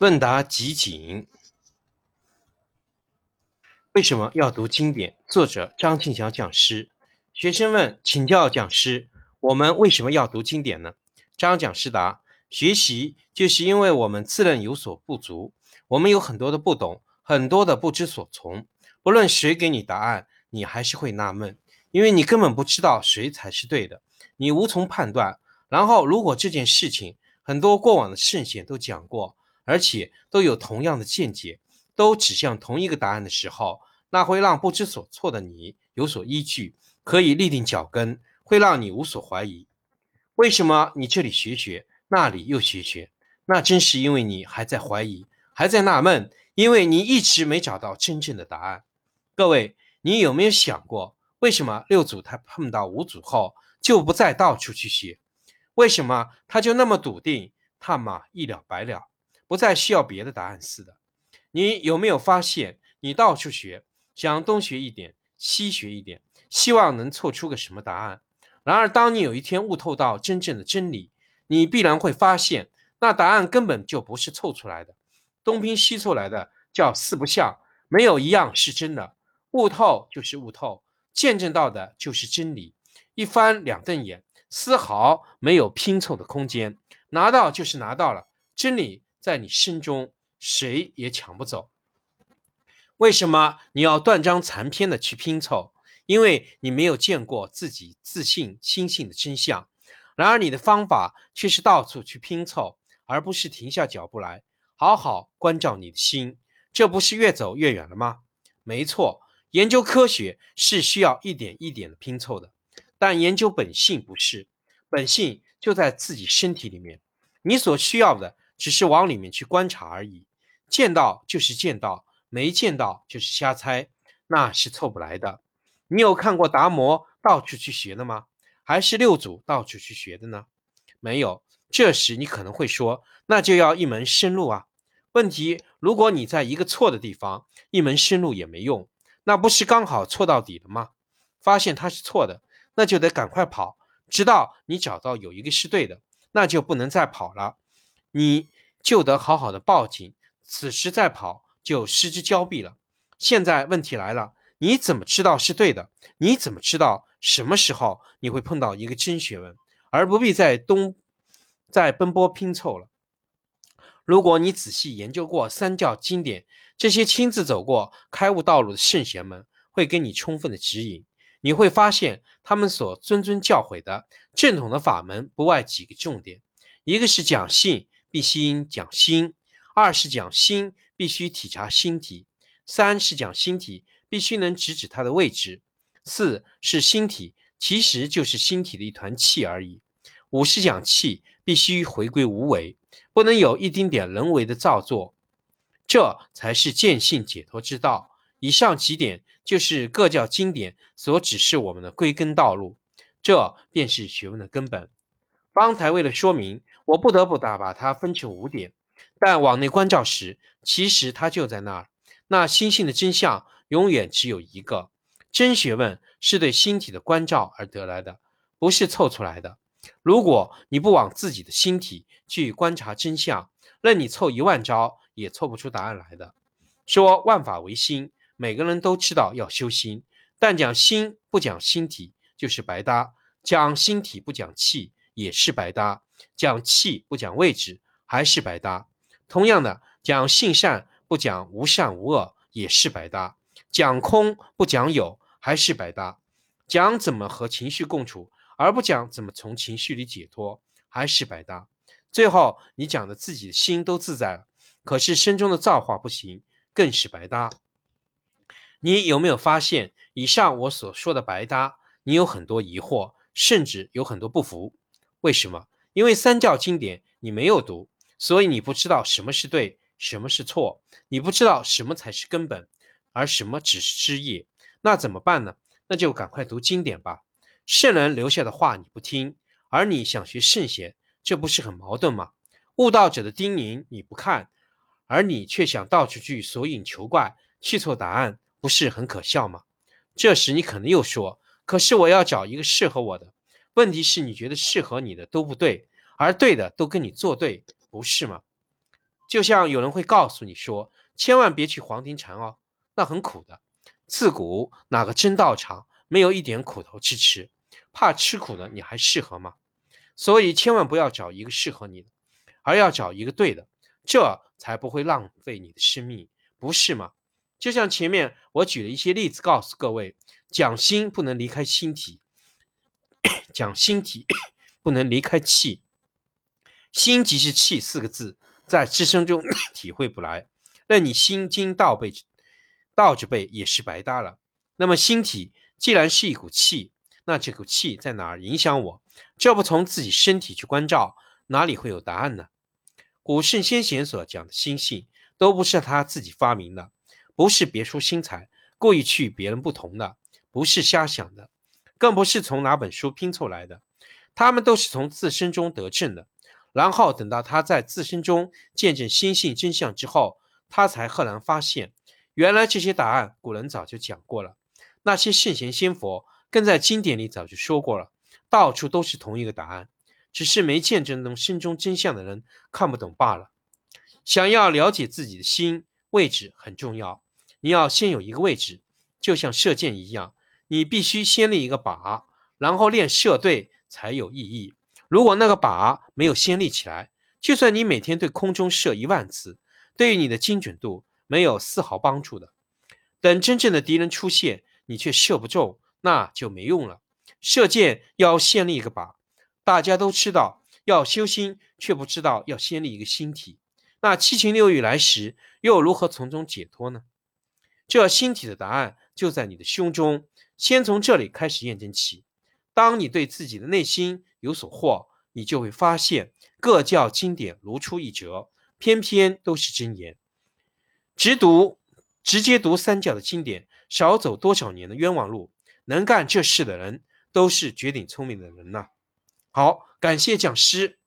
问答集锦：为什么要读经典？作者张庆祥讲师。学生问：请教讲师，我们为什么要读经典呢？张讲师答：学习就是因为我们自认有所不足，我们有很多的不懂，很多的不知所从。不论谁给你答案，你还是会纳闷，因为你根本不知道谁才是对的，你无从判断。然后，如果这件事情很多过往的圣贤都讲过。而且都有同样的见解，都指向同一个答案的时候，那会让不知所措的你有所依据，可以立定脚跟，会让你无所怀疑。为什么你这里学学，那里又学学？那真是因为你还在怀疑，还在纳闷，因为你一直没找到真正的答案。各位，你有没有想过，为什么六祖他碰到五祖后就不再到处去学？为什么他就那么笃定，他马一了百了？不再需要别的答案似的，你有没有发现，你到处学，想东学一点，西学一点，希望能凑出个什么答案？然而，当你有一天悟透到真正的真理，你必然会发现，那答案根本就不是凑出来的，东拼西凑来的，叫四不像，没有一样是真的。悟透就是悟透，见证到的就是真理，一翻两瞪眼，丝毫没有拼凑的空间，拿到就是拿到了真理。在你心中，谁也抢不走。为什么你要断章残篇的去拼凑？因为你没有见过自己自信心性的真相。然而，你的方法却是到处去拼凑，而不是停下脚步来好好关照你的心。这不是越走越远了吗？没错，研究科学是需要一点一点的拼凑的，但研究本性不是，本性就在自己身体里面。你所需要的。只是往里面去观察而已，见到就是见到，没见到就是瞎猜，那是凑不来的。你有看过达摩到处去学的吗？还是六祖到处去学的呢？没有。这时你可能会说，那就要一门深入啊。问题，如果你在一个错的地方，一门深入也没用，那不是刚好错到底了吗？发现它是错的，那就得赶快跑，直到你找到有一个是对的，那就不能再跑了。你就得好好的报警，此时再跑就失之交臂了。现在问题来了，你怎么知道是对的？你怎么知道什么时候你会碰到一个真学问，而不必在东在奔波拼凑了？如果你仔细研究过三教经典，这些亲自走过开悟道路的圣贤们会给你充分的指引。你会发现，他们所谆谆教诲的正统的法门，不外几个重点：一个是讲信。必须讲心，二是讲心，必须体察心体；三是讲心体，必须能直指它的位置；四是心体，其实就是心体的一团气而已；五是讲气，必须回归无为，不能有一丁点人为的造作，这才是见性解脱之道。以上几点就是各教经典所指示我们的归根道路，这便是学问的根本。方才为了说明，我不得不打把它分成五点。但往内关照时，其实它就在那儿。那心性的真相永远只有一个。真学问是对心体的关照而得来的，不是凑出来的。如果你不往自己的心体去观察真相，任你凑一万招，也凑不出答案来的。说万法唯心，每个人都知道要修心，但讲心不讲心体，就是白搭；讲心体不讲气。也是白搭，讲气不讲位置，还是白搭。同样的，讲性善不讲无善无恶，也是白搭。讲空不讲有，还是白搭。讲怎么和情绪共处，而不讲怎么从情绪里解脱，还是白搭。最后，你讲的自己的心都自在了，可是身中的造化不行，更是白搭。你有没有发现，以上我所说的白搭，你有很多疑惑，甚至有很多不服？为什么？因为三教经典你没有读，所以你不知道什么是对，什么是错，你不知道什么才是根本，而什么只是枝叶。那怎么办呢？那就赶快读经典吧。圣人留下的话你不听，而你想学圣贤，这不是很矛盾吗？悟道者的叮咛你不看，而你却想到处去索引求怪，去错答案，不是很可笑吗？这时你可能又说：“可是我要找一个适合我的。”问题是你觉得适合你的都不对，而对的都跟你作对，不是吗？就像有人会告诉你说，千万别去黄庭禅哦，那很苦的。自古哪个真道场没有一点苦头吃吃？怕吃苦的你还适合吗？所以千万不要找一个适合你的，而要找一个对的，这才不会浪费你的生命，不是吗？就像前面我举了一些例子，告诉各位，讲心不能离开心体，讲心体不能离开气，心即是气四个字。在自身中 体会不来，那你心经倒背，倒着背也是白搭了。那么心体既然是一股气，那这股气在哪儿影响我？这不从自己身体去关照，哪里会有答案呢？古圣先贤所讲的心性，都不是他自己发明的，不是别出心裁，故意去与别人不同的，不是瞎想的，更不是从哪本书拼凑来的，他们都是从自身中得证的。然后等到他在自身中见证心性真相之后，他才赫然发现，原来这些答案古人早就讲过了，那些圣贤仙佛更在经典里早就说过了，到处都是同一个答案，只是没见证到心中真相的人看不懂罢了。想要了解自己的心位置很重要，你要先有一个位置，就像射箭一样，你必须先立一个靶，然后练射对才有意义。如果那个靶没有先立起来，就算你每天对空中射一万次，对于你的精准度没有丝毫帮助的。等真正的敌人出现，你却射不中，那就没用了。射箭要先立一个靶，大家都知道要修心，却不知道要先立一个心体。那七情六欲来时，又如何从中解脱呢？这心体的答案就在你的胸中，先从这里开始验证起。当你对自己的内心有所获，你就会发现各教经典如出一辙，偏偏都是真言。直读、直接读三教的经典，少走多少年的冤枉路。能干这事的人，都是绝顶聪明的人呐。好，感谢讲师。